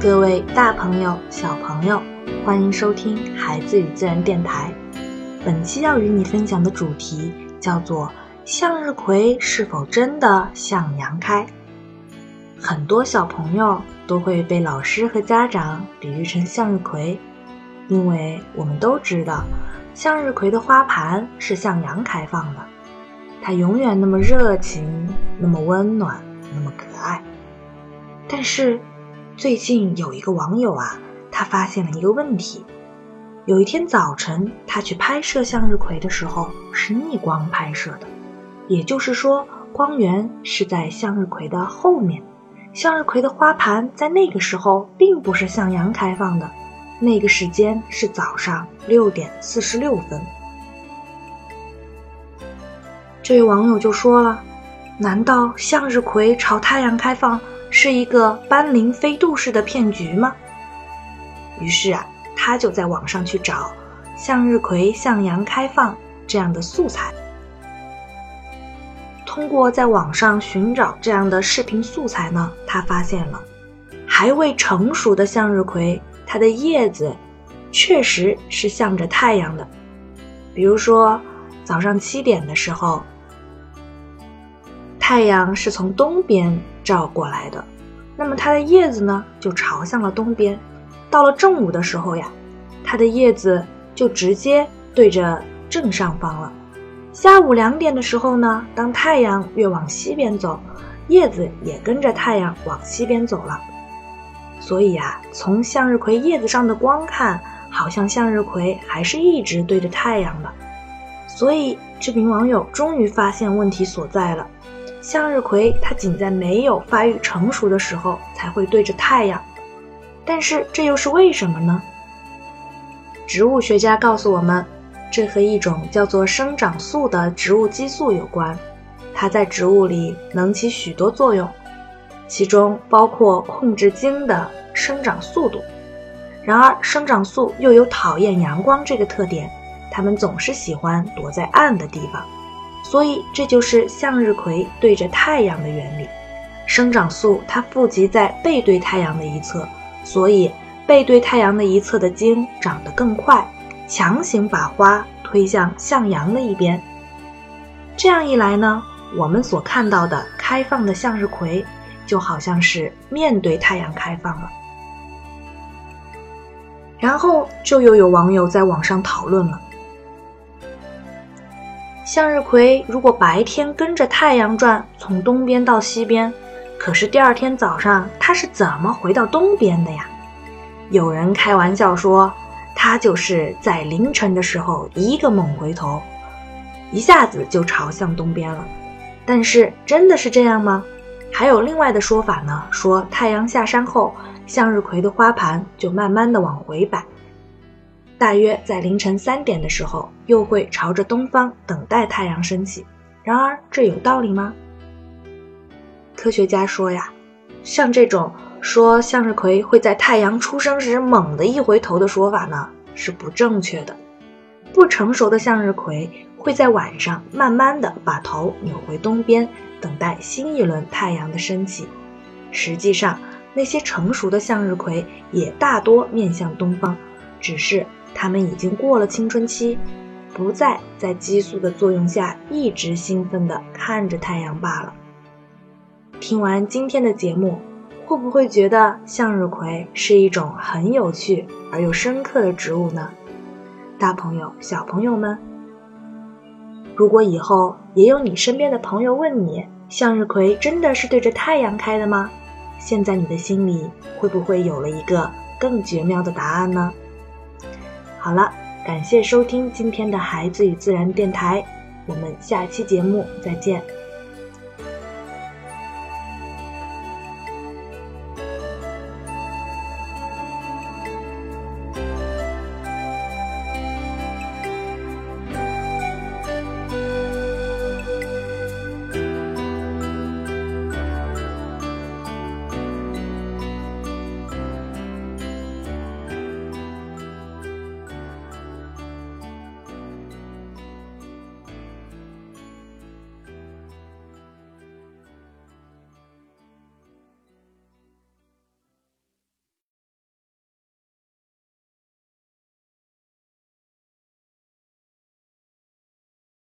各位大朋友、小朋友，欢迎收听《孩子与自然》电台。本期要与你分享的主题叫做“向日葵是否真的向阳开”。很多小朋友都会被老师和家长比喻成向日葵，因为我们都知道，向日葵的花盘是向阳开放的，它永远那么热情，那么温暖，那么可爱。但是，最近有一个网友啊，他发现了一个问题。有一天早晨，他去拍摄向日葵的时候是逆光拍摄的，也就是说，光源是在向日葵的后面。向日葵的花盘在那个时候并不是向阳开放的，那个时间是早上六点四十六分。这位网友就说了：“难道向日葵朝太阳开放是一个斑羚飞渡式的骗局吗？”于是啊，他就在网上去找“向日葵向阳开放”这样的素材。通过在网上寻找这样的视频素材呢，他发现了还未成熟的向日葵，它的叶子确实是向着太阳的。比如说，早上七点的时候，太阳是从东边照过来的，那么它的叶子呢就朝向了东边。到了正午的时候呀，它的叶子就直接对着正上方了。下午两点的时候呢，当太阳越往西边走，叶子也跟着太阳往西边走了。所以啊，从向日葵叶子上的光看，好像向日葵还是一直对着太阳的。所以这名网友终于发现问题所在了：向日葵它仅在没有发育成熟的时候才会对着太阳。但是这又是为什么呢？植物学家告诉我们。这和一种叫做生长素的植物激素有关，它在植物里能起许多作用，其中包括控制茎的生长速度。然而，生长素又有讨厌阳光这个特点，它们总是喜欢躲在暗的地方，所以这就是向日葵对着太阳的原理。生长素它富集在背对太阳的一侧，所以背对太阳的一侧的茎长得更快。强行把花推向向阳的一边，这样一来呢，我们所看到的开放的向日葵就好像是面对太阳开放了。然后就又有网友在网上讨论了：向日葵如果白天跟着太阳转，从东边到西边，可是第二天早上它是怎么回到东边的呀？有人开玩笑说。它就是在凌晨的时候一个猛回头，一下子就朝向东边了。但是真的是这样吗？还有另外的说法呢，说太阳下山后，向日葵的花盘就慢慢的往回摆，大约在凌晨三点的时候，又会朝着东方等待太阳升起。然而这有道理吗？科学家说呀，像这种。说向日葵会在太阳出生时猛地一回头的说法呢是不正确的。不成熟的向日葵会在晚上慢慢的把头扭回东边，等待新一轮太阳的升起。实际上，那些成熟的向日葵也大多面向东方，只是他们已经过了青春期，不再在激素的作用下一直兴奋地看着太阳罢了。听完今天的节目。会不会觉得向日葵是一种很有趣而又深刻的植物呢？大朋友、小朋友们，如果以后也有你身边的朋友问你，向日葵真的是对着太阳开的吗？现在你的心里会不会有了一个更绝妙的答案呢？好了，感谢收听今天的孩子与自然电台，我们下期节目再见。